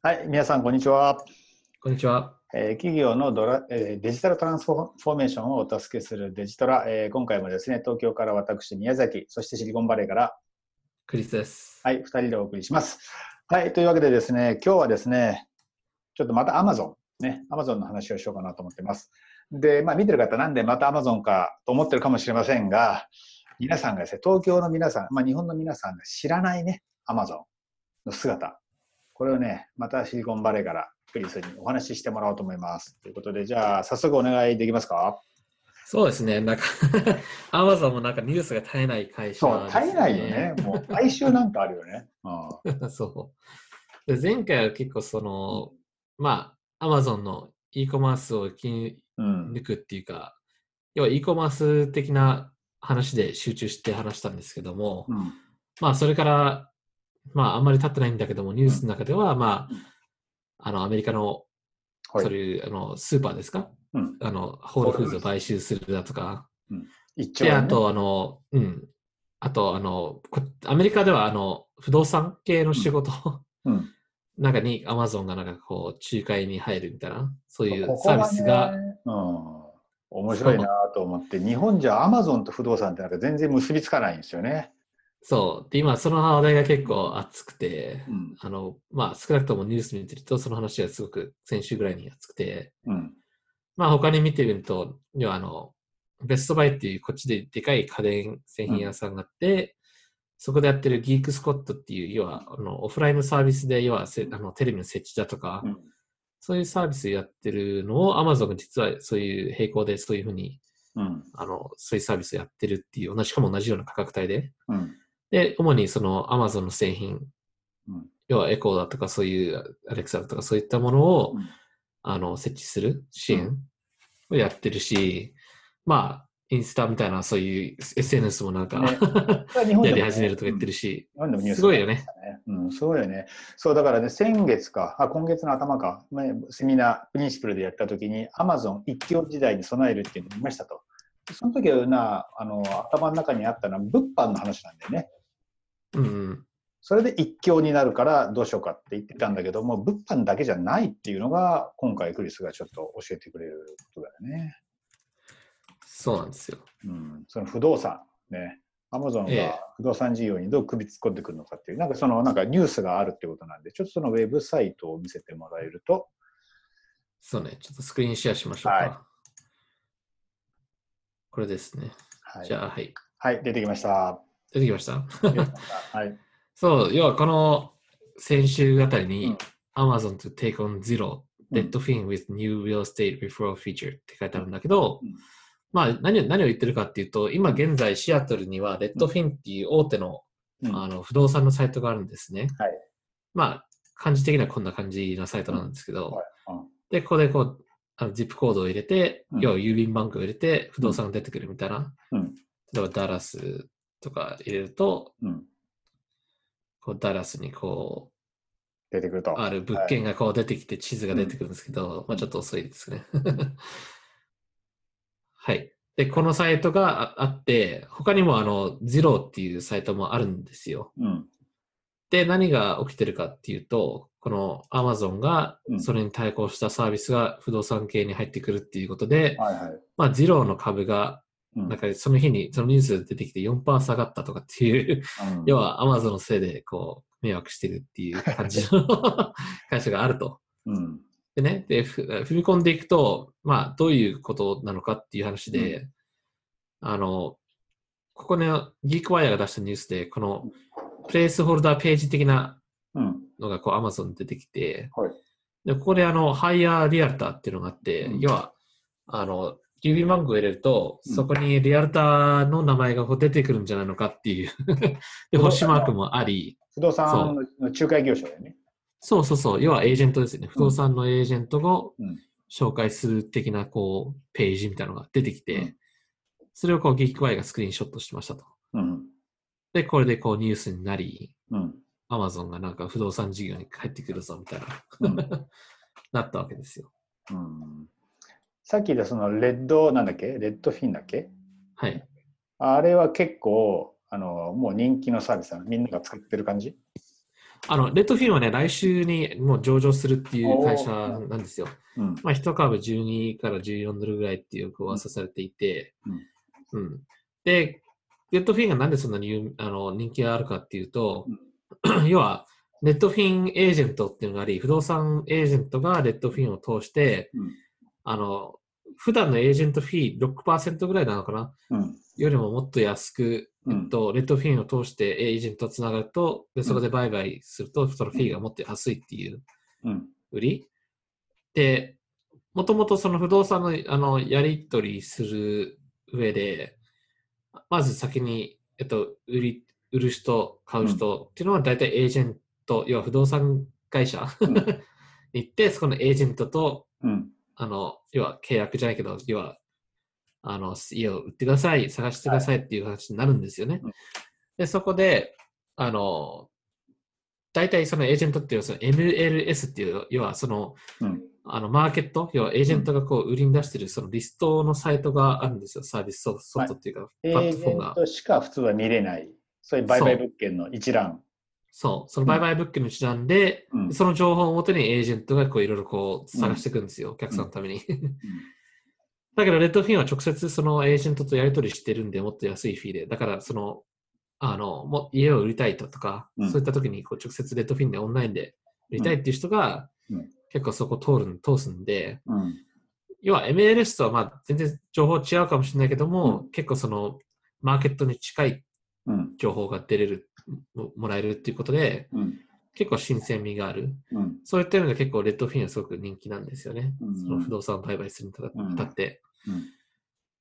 はい、皆さん、こんにちは。こんにちは。えー企業のドラ、えーデジタルトランスフォーメーションをお助けするデジトラ、えー今回もですね、東京から私、宮崎、そしてシリコンバレーから、クリスです。はい、2人でお送りします。はい、というわけでですね、今日はですね、ちょっとまた Amazon、ね、Amazon の話をしようかなと思ってます。で、まあ見てる方、なんでまた Amazon かと思ってるかもしれませんが、皆さんがですね、東京の皆さん、まあ日本の皆さんが知らないね、Amazon の姿、これをね、またシリコンバレーからクリスにお話ししてもらおうと思います。ということで、じゃあ早速お願いできますか？そうですね。なんか、アマゾンもなんかニュースが絶えない会社、そう、絶えないよね。。もう毎週なんかあるよね。うん そう。で前回は結構その、まあ、アマゾンの e コマースを切うんり抜くっていうか、要は e コマース的な話で集中して話したんですけども、うんまあ、それから、まあ、あんまり経ってないんだけども、ニュースの中では、まうんあ、あの、アメリカの、はい。そういう、あの、スーパーですか？うん。あの、ホールフーズを買収するだとか、で、一丁ね。あと、あの、うん。あと、あの、こアメリカでは、あの、不動産系の仕事、うん。なんかに、アマゾンがなんかこう、仲介に入るみたいな、そういうここサービスが、ねうん、面白いなと思って、日本じゃアマゾンと不動産ってなんか全然結びつかないんですよね。そう。で、今、その話題が結構熱くて、うん。あの、まあ、少なくともニュース見てると、その話がすごく先週ぐらいに熱くて、うん。まあ、他に見てみると、要はあの、ベストバイっていうこっちででかい家電製品屋さんがあって、そこでやってるギークスコットっていう、要はあのオフラインのサービスで、要はせあのテレビの設置だとか、うん。そういうサービスやってるのを Amazon が実はそういう並行でそういうふうに、うん。あの、そういうサービスやってるっていう、同じしかも同じような価格帯で。うんで、主にその Amazon の製品、うん要はエコーだとかそういうアレクサだとかそういったものを、うんあの設置する支援をやってるし、まあ、インスタみたいなそういう SNS もなんか、ねやり始めるとか言ってるし、日本でもニュースすごいよね。うん、すごいよね。そう、だからね、先月か、あ今月の頭か、前セミナー、プリンシプルでやったときに、アマゾン一強時代に備えるっていうのを見ましたと。その時はな、あの、頭の中にあったのは物販の話なんだよね。うんうん、それで一強になるからどうしようかって言ってたんだけども、物販だけじゃないっていうのが、今回クリスがちょっと教えてくれることだよね。そうなんですよ。うん、その不動産ね。アマゾンええが不動産事業にどう首突っ込んでくるのかっていう、なんかそのなんかニュースがあるってことなんで、ちょっとそのウェブサイトを見せてもらえると、そうね、ちょっとスクリーンシェアしましょうか。はいこれですね。はい、じゃあ、はい。はい、出てきました。出てきました？はい。そう、要はこの先週あたりうにん、Amazon to take on zero うん。Dead fin with new real estate referral feature って書いてあるんだけど、うん。まあ何を何を言ってるかっていうと、今現在シアトルにはレッドフィンっていう大手の,、うん。あの不動産のサイトがあるんですね。はい。まあ、感じ的にはこんな感じのサイトなんですけど、はい。うん。で、ここでこう、あの ZIP コードを入れて、うん。要は郵便番号を入れて不動産が出てくるみたいな。うん。例えばダラスとか入れると、うん、こうダラスにこう、出てくると。ある物件がこう出てきて地図が出てくるんですけど、まあちょっと遅いですね。はい。で、このサイトがああって、他にもあの、ゼロっていうサイトもあるんですよ。うん、で、何が起きてるかっていうと、この Amazon がうんそれに対抗したサービスが不動産系に入ってくるっていうことで、はいはい。まあゼロの株が、うんなんかその日にそのニュースで出てきて4%下がったとかっていう、うん。要は Amazon のせいでこう、迷惑してるっていう 感じの会社があると。うん、でね、で、ふ踏み込んでいくと、まあ、どういうことなのかっていう話で、あの、ここね、ギークワイヤーが出したニュースで、この、プレイスホルダーページ的なうん、のが、こう、Amazon に出てきて、はい。で、ここで、あの、ハイヤーリアルターっていうのがあって、うん。要は、あの、郵便番号を入れると、うんそこにリアルターの名前が出てくるんじゃないのかっていう。で、星マークもあり、不動産の仲介業者だよね。そうそうそう、要はエージェントですよね。不動産のエージェントをうん紹介する的なこうページみたいなのが出てきて、うんそれをこうギークワイがスクリーンショットしてましたと。うん、で、これでこうニュースになり、うん、アマゾンがなんか不動産事業に入ってくるぞみたいな、うん なったわけですよ。うん。さっき言ったそのレッド、なんだっけ？レッドフィンだっけ？はい。あれは結構、あの、もう人気のサービスなのみんなが使ってる感じ？あの、レッドフィンはね、来週にもう上場するっていう会社なんですよ。うん。まあ、1株12から14ドルぐらいっていう噂されていて、うん。で、レッドフィンがなんでそんなに有あの人気があるかっていうと、要は、ネットフィンエージェントっていうのがあり、不動産エージェントがレッドフィンを通して、うんあの、普段のエージェントフィー6%ぐらいなのかな？うん。よりももっと安く、うんえっと、レッドフィンを通してエージェントとつながると、でそこで売買すると、そのフィーがもっと安いっていううん。売り。で、もともとその不動産のあのやり取りする上で、まず先に、えっと、売り、売る人、買う人っていうのは大体エージェント、要は不動産会社うん に行って、そこのエージェントと、うん。あの、要は契約じゃないけど、要は、あの、家を売ってください、探してくださいっていう話になるんですよね。うんで、そこで、あの、大体そのエージェントっていうのはその MLS っていう、要はその、うん。あの、マーケット、要はエージェントがこう売りに出してるそのリストのサイトがあるんですよ。サービスソソフトっていうか、エプラッージェントフォームが。トしか普通は見れない。そういう売買物件の一覧。そう、その売買物件の一覧で、うん。その情報をもとにエージェントがこういろいろこう探していくんですよ、お客さんのために。だけど、レッドフィンは直接そのエージェントとやり取りしてるんで、もっと安いフィーで。だから、その、あの、も家を売りたいとか、うん。そういった時にこう直接レッドフィンでオンラインで売りたいっていう人が、うん。結構そこ通る、通すんで、うん。要は MLS とはまあ全然情報違うかもしれないけども、結構そのマーケットに近いうん。情報が出れる、ももらえるっていうことで、うん。結構新鮮味がある。うん。そういった意味で結構レッドフィンはすごく人気なんですよね。うんその不動産売買するにあたって。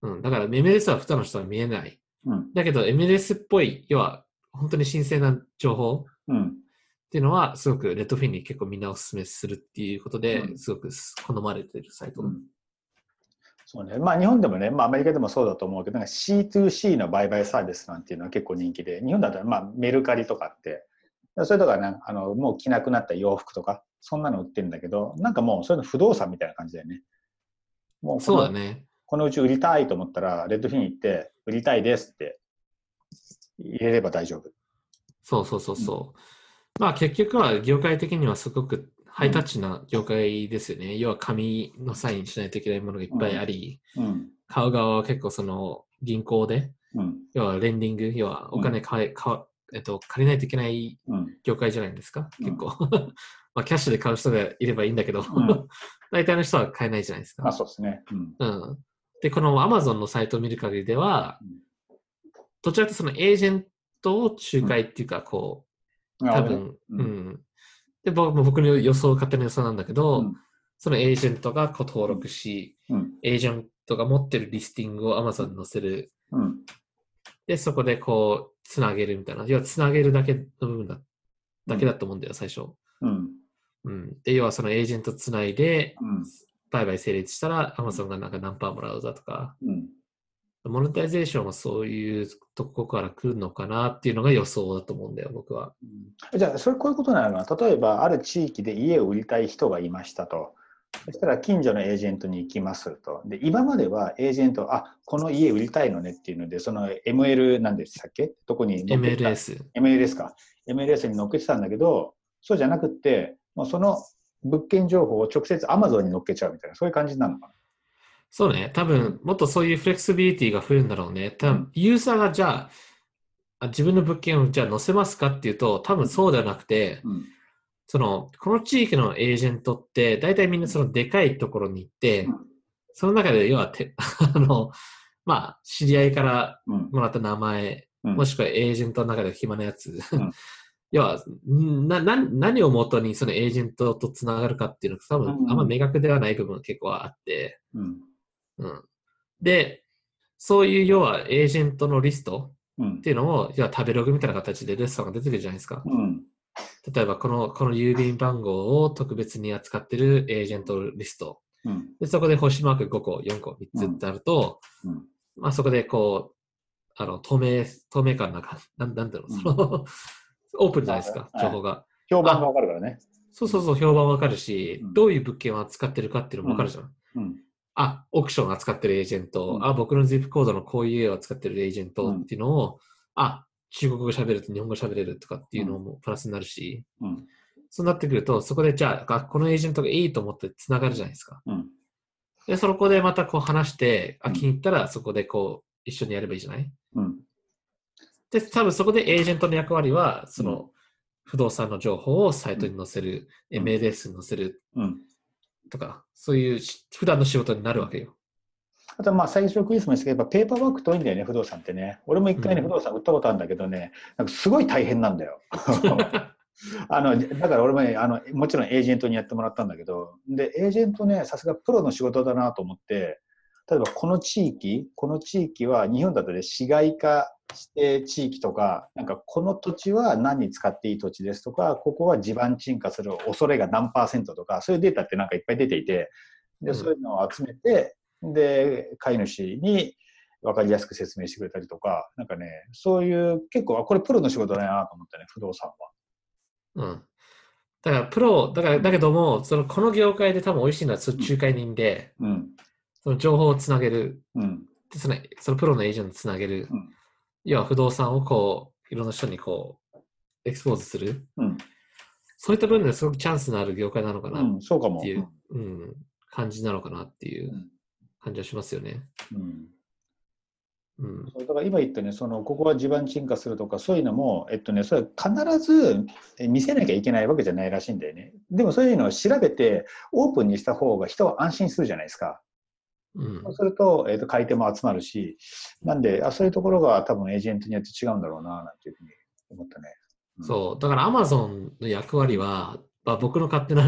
うん。うん、だから MLS は普段の人は見えない。うん。だけど MLS っぽい、要は本当に新鮮な情報うん。っていうのはすごくレッドフィンに結構みんなお勧めするっていうことで、うんすごく好まれてるサイト。うんそうね。まあ日本でもね、まあアメリカでもそうだと思うけど、なんか C2C の売買サービスなんていうのは結構人気で、日本だとまあメルカリとかって、そういうとこはね、あの、もう着なくなった洋服とか、そんなの売ってるんだけど、なんかもうそういうの不動産みたいな感じだよね。もうこのそうだね。このうち売りたいと思ったら、レッドフィン行って、売りたいですって入れれば大丈夫。そうそうそうそう。まあ結局は業界的にはすごくハイタッチな業界ですよね。要は紙のサインしないといけないものがいっぱいあり、うん。買う側は結構その銀行で、うん。要はレンディング、要はお金買え、買えっと、借りないといけないうん。業界じゃないですか、うん結構。まあキャッシュで買う人がいればいいんだけど、ん 大体の人は買えないじゃないですまあか。そうですね。うん。うん。で、この Amazon のサイトを見る限りではうん、どちらかとそのエージェントを仲介っていうか、こう、多分、ううんん。で、僕も僕の予想、勝手な予想なんだけど、うんそのエージェントがこう登録し、うん。エージェントが持ってるリスティングを Amazon に載せる。うん。で、そこでこう、つなげるみたいな。要は、つなげるだけの部分だだけだと思うんだよ、最初。うん。うん。で、要はそのエージェントつないで、うん。売買成立したら Amazon がなんか何パーもらうだとか、うん。モネタイゼーションはそういうとこから来るのかなっていうのが予想だと思うんだよ、僕は。じゃあ、それこういうことなのかな。例えば、ある地域で家を売りたい人がいましたと。そしたら、近所のエージェントに行きますと。で、今まではエージェント、あ、この家売りたいのねっていうので、その ML なんでしたっけ？どこに MLS。MLS か。MLS に載っけてたんだけど、そうじゃなくって、もうその物件情報を直接 Amazon に載っけちゃうみたいな、そういう感じなのかな？そうね。多分、もっとそういうフレキシビリティが増えるんだろうね。多分、ユーザーがじゃあ、あ自分の物件をじゃあ載せますかっていうと、多分そうではなくて、うん。その、この地域のエージェントって、大体みんなそのでかいところに行って、うんその中で、要はて、あの、まあ、知り合いからうん。もらった名前、うんもしくはエージェントの中で暇なやつ。うん 要はなな、何をもとにそのエージェントとつながるかっていうのが多分うんあんま明確ではない部分が結構あって、うん。うん。で、そういう要はエージェントのリストうんっていうのを、要は食べログみたいな形でレストランが出てくるじゃないですか。うん。例えば、この、この郵便番号を特別に扱ってるエージェントリスト。うん。で、そこで星マーク5個、4個、3つってあると、うん。まあそこでこう、あの、透明、透明感なんか、なんなんだろう、うんその、オープンじゃないですか、はい情報が。評判がわかるからね。そうそうそう、評判わかるし、うんどういう物件を扱ってるかっていうのもわかるじゃん。うん。あ、オークション扱ってるエージェント、うんあ、僕の ZIP コードのこういう絵を扱ってるエージェントっていうのを、あ、中国語喋ると日本語喋れるとかっていうのもプラスになるし、うん。そうなってくると、そこでじゃあ、あこのエージェントがいいと思って繋がるじゃないですか。うん。で、そこでまたこう話して、あ、うん気に入ったらそこでこう、一緒にやればいいじゃない？うん。で、多分そこでエージェントの役割は、その、う不動産の情報をサイトに載せる、うん MLS に載せるうん。とか、そういうし普段の仕事になるわけよ。あとまあ最初クイズもですけど、やっぱペーパーワーク遠いんだよね、不動産ってね。俺も一回ね、うん不動産売ったことあるんだけどね、なんかすごい大変なんだよ。あのだから俺もねあの、もちろんエージェントにやってもらったんだけど、で、エージェントね、さすがプロの仕事だなと思って、例えばこの地域、この地域は日本だとね、市街化指定地域とか、なんかこの土地は何に使っていい土地ですとか、ここは地盤沈下する恐れが何パーセントとか、そういうデータってなんかいっぱい出ていて、で、うんそういうのを集めて、で、飼い主に分かりやすく説明してくれたりとか、なんかね、そういう結構、あこれプロの仕事だなと思ったね、不動産は。うん。だから、プロ、だから、だけども、その、この業界で多分美味しいのは、仲介人で、うん。その情報をつなげる、うん。でその、そのプロのエージェントをつなげる、うん要は不動産をこう、いろんな人にこう、エクスポーズする。うん。そういった部分ですごくチャンスのある業界なのかなっ。ていう、うん、感じなのかなっていううん感じはしますよね。うんうん。だから今言ったね、そのここは地盤沈下するとか、そういうのも、えっとね、それ必ずえ見せなきゃいけないわけじゃないらしいんだよね。でもそういうのを調べて、オープンにした方が人は安心するじゃないですか。うんそうすると、えっと買い手も集まるし、なんであ、そういうところが多分エージェントによって違うんだろうな、なんていうふうに思ったね。そう。だから Amazon の役割は、まあ、僕の勝手な。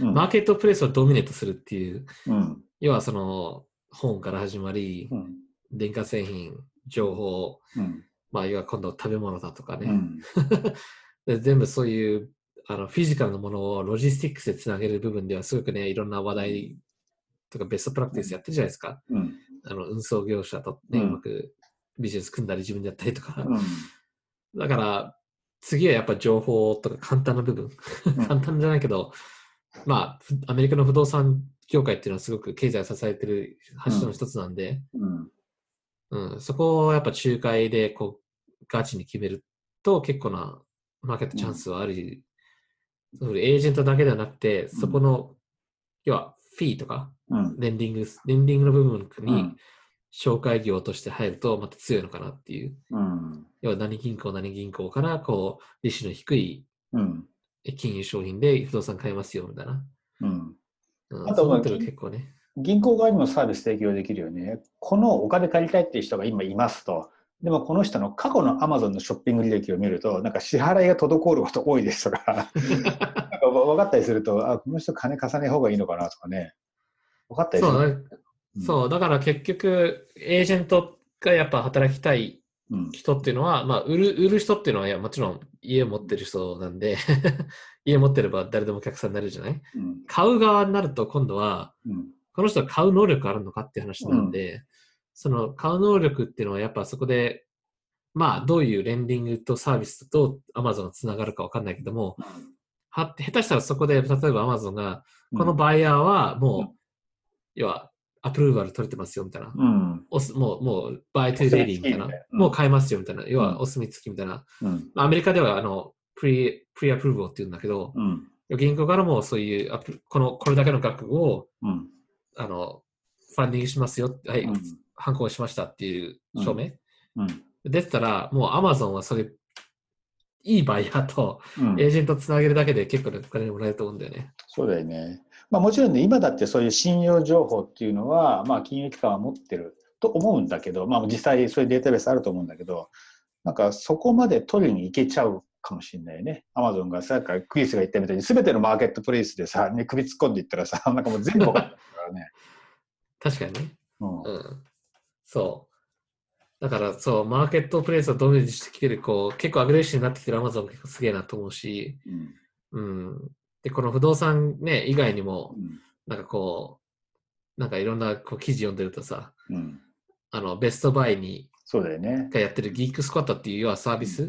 マーケットプレイスをドミネートするっていう、うん。要はその本から始まりう、ん。電化製品、情報、うん。まあ、要は今度食べ物だとかね、うん。で全部そういうあのフィジカルのものをロジスティックスでつなげる部分ではすごくね、いろんな話題とかベストプラクティスやってるじゃないですか。うん。あの運送業者とね、ううんまくビジネス組んだり自分でやったりとか。うん。だから、次はやっぱ情報とか簡単な部分。簡単じゃないけど、まあ、ふアメリカの不動産業界っていうのはすごく経済を支えてる柱の一つなんで、うん。うん、そこをやっぱ仲介でこうガチに決めると結構なマーケットチャンスはある。そのエージェントだけではなくて、そこの、要はフィーとか、うん。レンディング、レンディングの部分うにん。紹介業として入るとまた強いのかなっていう。うん。要は何銀行何銀行からこう利子の低いうん。金融商品で不動産買えますよみたいな。うん。うん、あとは結構ね。銀行側にもサービス提供できるよね。このお金借りたいっていう人が今いますと。でもこの人の過去の Amazon のショッピング履歴を見ると、なんか支払いが滞ること多いですとか、なんか分かったりすると、あ、この人金貸さない方がいいのかなとかね。分かったりする。そうだそう、だから結局、エージェントがやっぱ働きたいうん。人っていうのは、まあ、売る、売る人っていうのは、いや、もちろん家を持ってる人なんで、家持ってれば誰でもお客さんになるじゃない？うん。買う側になると、今度は、うん。この人は買う能力あるのかっていう話なんで、その買う能力っていうのは、やっぱそこで、まあ、どういう lending とサービスと Amazon がつながるかわかんないけども、は下手したらそこで、例えば Amazon が、このバイヤーはもう、うん要は、 approval 取れてますよみたいな。うん。おすもう、もう、 buy to ready みたいな。うんもう買えますよみたいな。要うんは、お墨付きみたいな。アメリカでは、あの、 pre、pre-approve って言うんだけど、うん。銀行からもそういうアプ、この、これだけの額を、うん。あの、ファンディングしますよ。はい、うん反抗しましたっていう証明？うん。出てたら、もうアマゾンはそれ、いいバイヤーとうんエージェントつなげるだけで結構ねお金もらえると思うんだよね。そうだよね。まあもちろんね、今だってそういう信用情報っていうのは、まあ金融機関は持ってると思うんだけど、まあ実際そういうデータベースあると思うんだけど、なんかそこまで取りに行けちゃうかもしれないね。アマゾンがさ、クリスが言ったみたいに全てのマーケットプレイスでさ、ね、首突っ込んでいったらさ、なんかもう全部分かってるからね。確かにね。うんうん。そう。だから、そう、マーケットプレイスをドミネしてきてる、こう、結構アグレッシブになってきてるアマゾン結構すげえなと思うし、うんうん。で、この不動産ね、以外にも、うんなんかこう、なんかいろんなこう記事読んでるとさ、うんあの、ベストバイに、そうだよね。がやってるギークスクワットっていう要はサービス、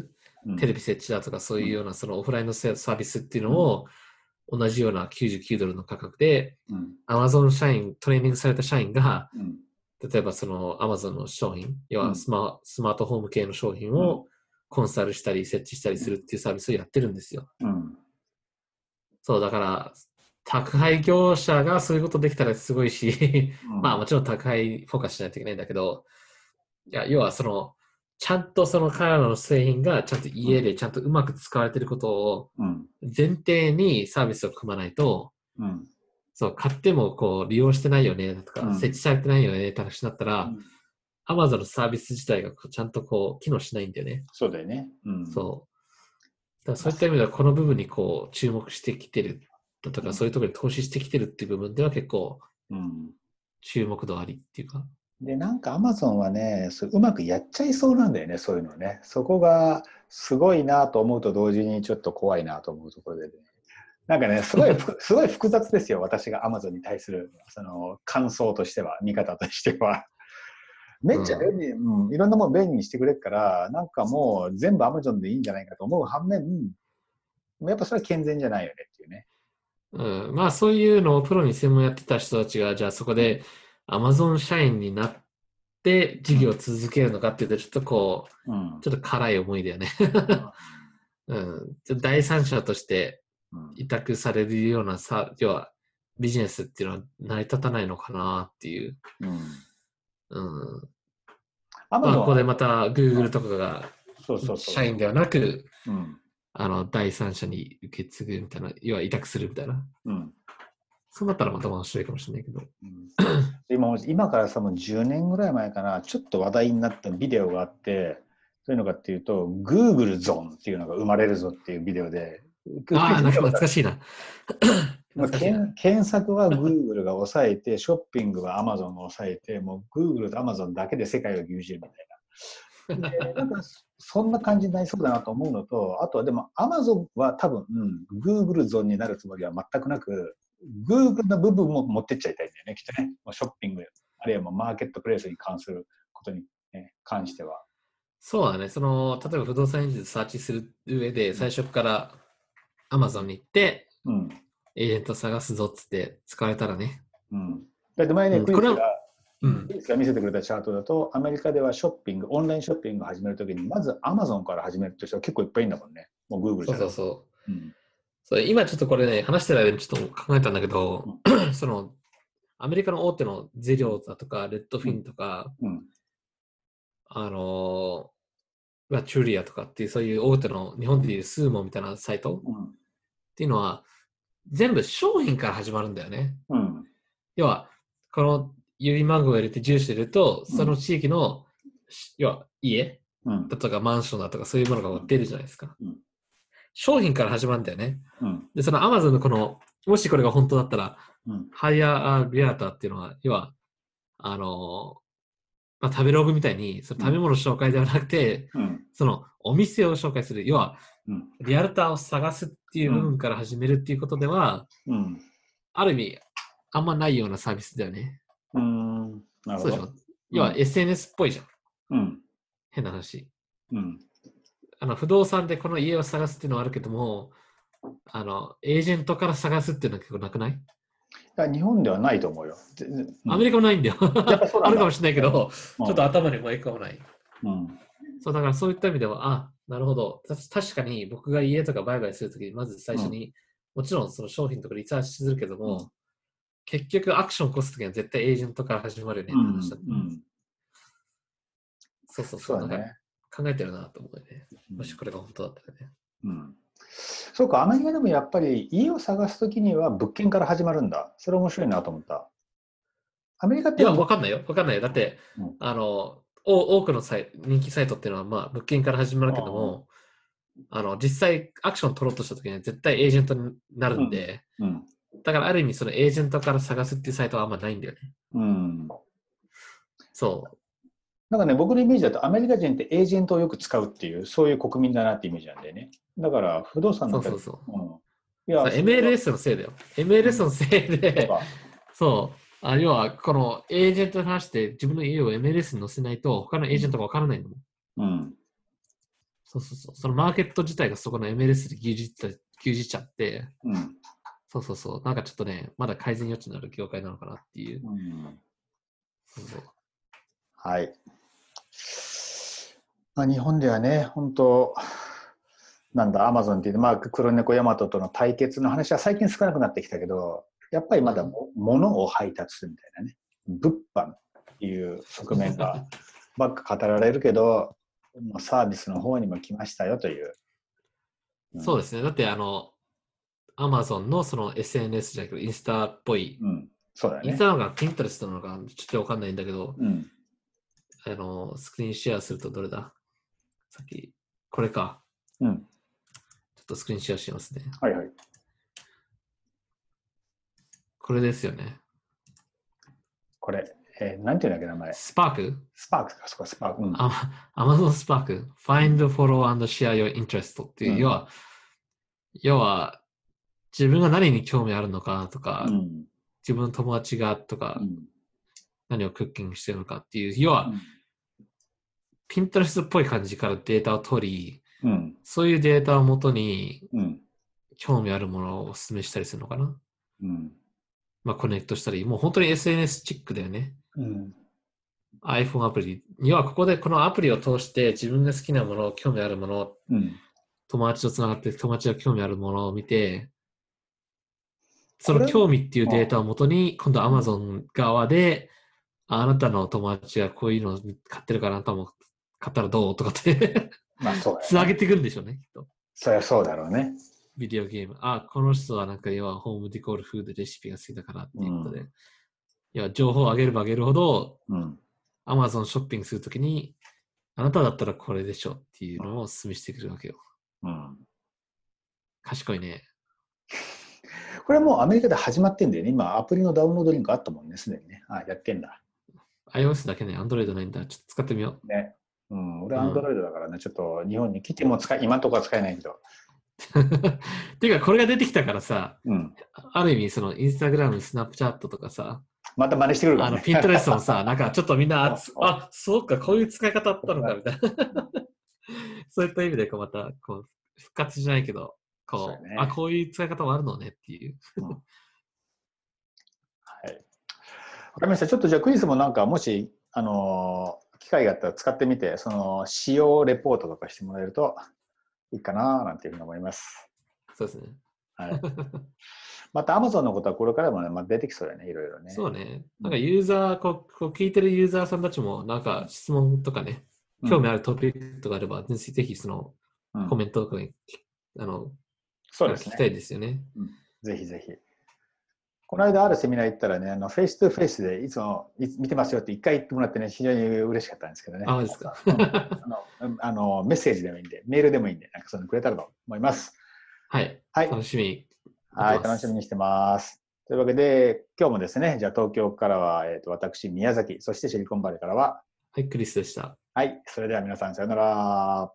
うんテレビ設置だとかそういうようなそのオフラインのサービスっていうのを同じような99ドルの価格でうん。Amazon 社員、トレーニングされた社員がうん。例えばその Amazon の商品、要うんはスマ,、スマートホーム系の商品をコンサルしたり設置したりするっていうサービスをやってるんですよ。うん。そう、だから、宅配業者がそういうことできたらすごいし、まあもちろん宅配フォーカスしないといけないんだけど、いや、要はその、ちゃんとその彼らの製品がちゃんと家でちゃんとうまく使われてることをうん。前提にサービスを組まないと、うん。そう、買ってもこう利用してないよねとか、うん設置されてないよねって話になったら、Amazon のサービス自体がこうちゃんとこう機能しないんだよね。そうだよね。うん。そう。だからそういった意味ではこの部分にこう注目してきてるだとか、うんそういうところに投資してきてるっていう部分では結構うん。注目度ありっていうか。で、なんかアマゾンはね、そううまくやっちゃいそうなんだよね、そういうのね。そこがすごいなと思うと同時にちょっと怖いなと思うところで、ね、なんかね、すごいふ、すごい複雑ですよ、私がアマゾンに対するその感想としては、見方としては。めっちゃ便利、うん、いろんなもの便利にしてくれるから、なんかもう全部アマゾンでいいんじゃないかと思う反面、やっぱそれは健全じゃないよねっていうね。うん、まあそういうのをプロに専門やってた人たちが、じゃあそこで Amazon 社員になって事業を続けるのかっていうと、ちょっとこう、うん。ちょっと辛い思いだよね。うん、第三者としてうん委託されるようなさ、要はビジネスっていうのは成り立たないのかなっていう。うん。うん、まあここでまた Google とかがそうそうそう。社員ではなく、うん。あの第三者に受け継ぐみたいな、要は委託するみたいな。うん。そうなったらまた面白いかもしれないけど。うん今今からさもう10年ぐらい前かなちょっと話題になったビデオがあってどういうのかっていうと Google ゾーンっていうのが生まれるぞっていうビデオで ああ、なんか懐かしいな。まあ検検索は Google が抑えて ショッピングは Amazon が抑えてもう Google と Amazon だけで世界を牛耳るみたいな。でなんかそんな感じになりそうだなと思うのとあとはでも Amazon は多分、うん、Google ゾーンになるつもりは全くなく Google の部分も持ってっちゃいたいんだよねきっとねショッピングあるいはマーケットプレイスに関することに、ね、関しては。そうだね。その、例えば不動産エンジンでサーチする上で、最初から Amazon に行って、うん。エージェント探すぞっつって使われたらね。うん、だって前ね、うんクリスがうん。が見せてくれたチャートだと、アメリカではショッピング、オンラインショッピングを始めるときに、まず Amazon から始めるという人は結構いっぱいいるんだもんね。もう Google じゃそうそうそう。うん。そう今ちょっとこれね、話してる間にちょっと考えたんだけど、その、アメリカの大手のゼリオだとか、レッドフィンとか、うん。あのー、まあ、チューリアとかっていう、そういう大手の日本でいうスーモみたいなサイトっうん。ていうのは、全部商品から始まるんだよね。うん。要は、この指番号を入れて住所入れると、うん。その地域の、し要は家うん。だとかマンションだとかそういうものが出るじゃないですか。うん。商品から始まるんだよね。うん。で、その Amazon のこの、もしこれが本当だったら、うん。ハイヤーリアーターっていうのは、要は、あのーまあ、食べログみたいに、その食べ物紹介ではなくて、うん。そのお店を紹介する、要は、うん。リアルターを探すっていう部分から始めるっていうことでは、うん。ある意味、あんまないようなサービスだよね。うん。なるほど。そうでしょ？要は SNS っぽいじゃん。うん。変な話。うん。あの、不動産でこの家を探すっていうのはあるけども、あの、エージェントから探すっていうのは結構なくない、いや日本ではないと思うよ。アメリカもないんだよ。あるかもしれないけど、うんちょっと頭に思い浮かばない。うんそう、だからそういった意味では、あ、なるほど。た確かに僕が家とか売買するときに、まず最初に、もちろんその商品とかリサーチするけども、うん結局アクション起こすときには絶対エージェントから始まるよねってうん話だった。うんそうそうそ。そううだなんかね。考えてるなと思うよね。もしこれが本当だったらね。うんそうか、アメリカでもやっぱり家を探すときには物件から始まるんだ。それ面白いなと思った。アメリカっていや、わかんないよ。わかんないよ。だって、うんあの、お多くのサイ人気サイトっていうのは、まあ、物件から始まるけども、あの、実際アクション取ろうとしたときには絶対エージェントになるんで、うん。だからある意味そのエージェントから探すっていうサイトはあんまないんだよね。うん。そう。なんかね、僕のイメージだとアメリカ人ってエージェントをよく使うっていう、そういう国民だなってイメージなんだよね。だから不動産そなんかうそうそう。うん。いや、MLS のせいだよ。MLS のせいで、か そう。あ要は、このエージェントに話して自分の家を MLS に載せないと、他のエージェントがわからないの。うん。そうそうそう。そのマーケット自体がそこの MLS で牛耳っっちゃって、うん。そうそうそう。なんかちょっとね、まだ改善余地のある業界なのかなっていう。うんそうそうはい。まあ、日本ではね、本当、なんだ、アマゾンっていう、まあ、黒猫ヤマトとの対決の話は最近少なくなってきたけど、やっぱりまだ物を配達するみたいなね、物販っていう側面がばっか語られるけど、サービスの方にも来ましたよという。うん、そうですね。だって、あの、アマゾンのその SNS じゃなくて、インスタっぽい、うん、そうだね。インスタなのか、ピンタレストなのか、ちょっとわかんないんだけど、うん、あの、スクリーンシェアするとどれだ？さっき、これか。うん。ちょっとスクリーンシェアしますね。はいはい。これですよね。これ、えー、なんていうんだっけ、名前？スパーク？スパークか、そこスパーク。うん、アマゾンスパーク。Find, follow and share your interest っていう、うん、要は、要は、自分が何に興味あるのかとか、うん、自分の友達がとか、何をクッキングしてるのかっていう、要は、ピンタレストっぽい感じからデータを取り、そういうデータをもとに、うん興味あるものをお勧めしたりするのかな。うん。まあ、コネクトしたり、もう本当に SNS チックだよね。うん。iPhone アプリ。要はここでこのアプリを通して自分が好きなもの、興味あるもの、うん、友達とつながって友達が興味あるものを見て、その興味っていうデータをもとに、今度 Amazon 側で、あなたの友達がこういうのを買ってるからあなたも買ったらどうとかってまあそう、ね、つなげていくんでしょうね、きっと。そりゃそうだろうね。ビデオゲーム。あ、この人はなんか要はホームディコールフードレシピが好きだからっていうことで。うん、いや、情報を上げれば上げるほど、うん、Amazon ショッピングするときに、あなただったらこれでしょっていうのをお勧めしてくるわけよ。うん。賢いね。これはもうアメリカで始まってんだよね。今、アプリのダウンロードリンクあったもんね、すでにね。あ、やってんだ。iOS だけね、Android ないんだ。ちょっと使ってみよう。ね。うん、俺は Android だからね、うん、ちょっと日本に来ても使い、今とか使えないけど。ていうか、これが出てきたからさ、うん、ある意味、そのインスタグラム、スナップチャットとかさ、また真似してくるから、ね、あの、ピントレストもさ、なんかちょっとみんな、あ、そうか、こういう使い方あったのか、みたいな。そういった意味で、こう、また、こう、復活じゃないけど、こう、うね、あ、こういう使い方もあるのねっていう。うん、りました。ちょっとじゃあクイズもなんか、もし、あのー、機会があったら使ってみて、その、使用レポートとかしてもらえると、いいかななんていうふうに思います。そうですね。はい。また Amazon のことはこれからもね、まあ、出てきそうだね、いろいろね。そうね。なんかユーザー、こうこう聞いてるユーザーさんたちも、なんか質問とかね、興味あるトピックとかあれば、ぜひぜひそのコメントとかに、あの、そうですね。聞きたいですよね。うん、ぜひぜひ。この間あるセミナー行ったらね、あの face to face でいつも見てますよって一回言ってもらってね、非常に嬉しかったんですけどね。あ、ですか。あのあのメッセージでもいいんで、メールでもいいんで、なんかそのくれたらと思います。はい。はい、楽しみはい、楽しみにしてます。というわけで、今日もですね、じゃあ東京からは、えーと、私、宮崎、そしてシリコンバレーからは、はい、クリスでした。はい、それでは皆さん、さようなら。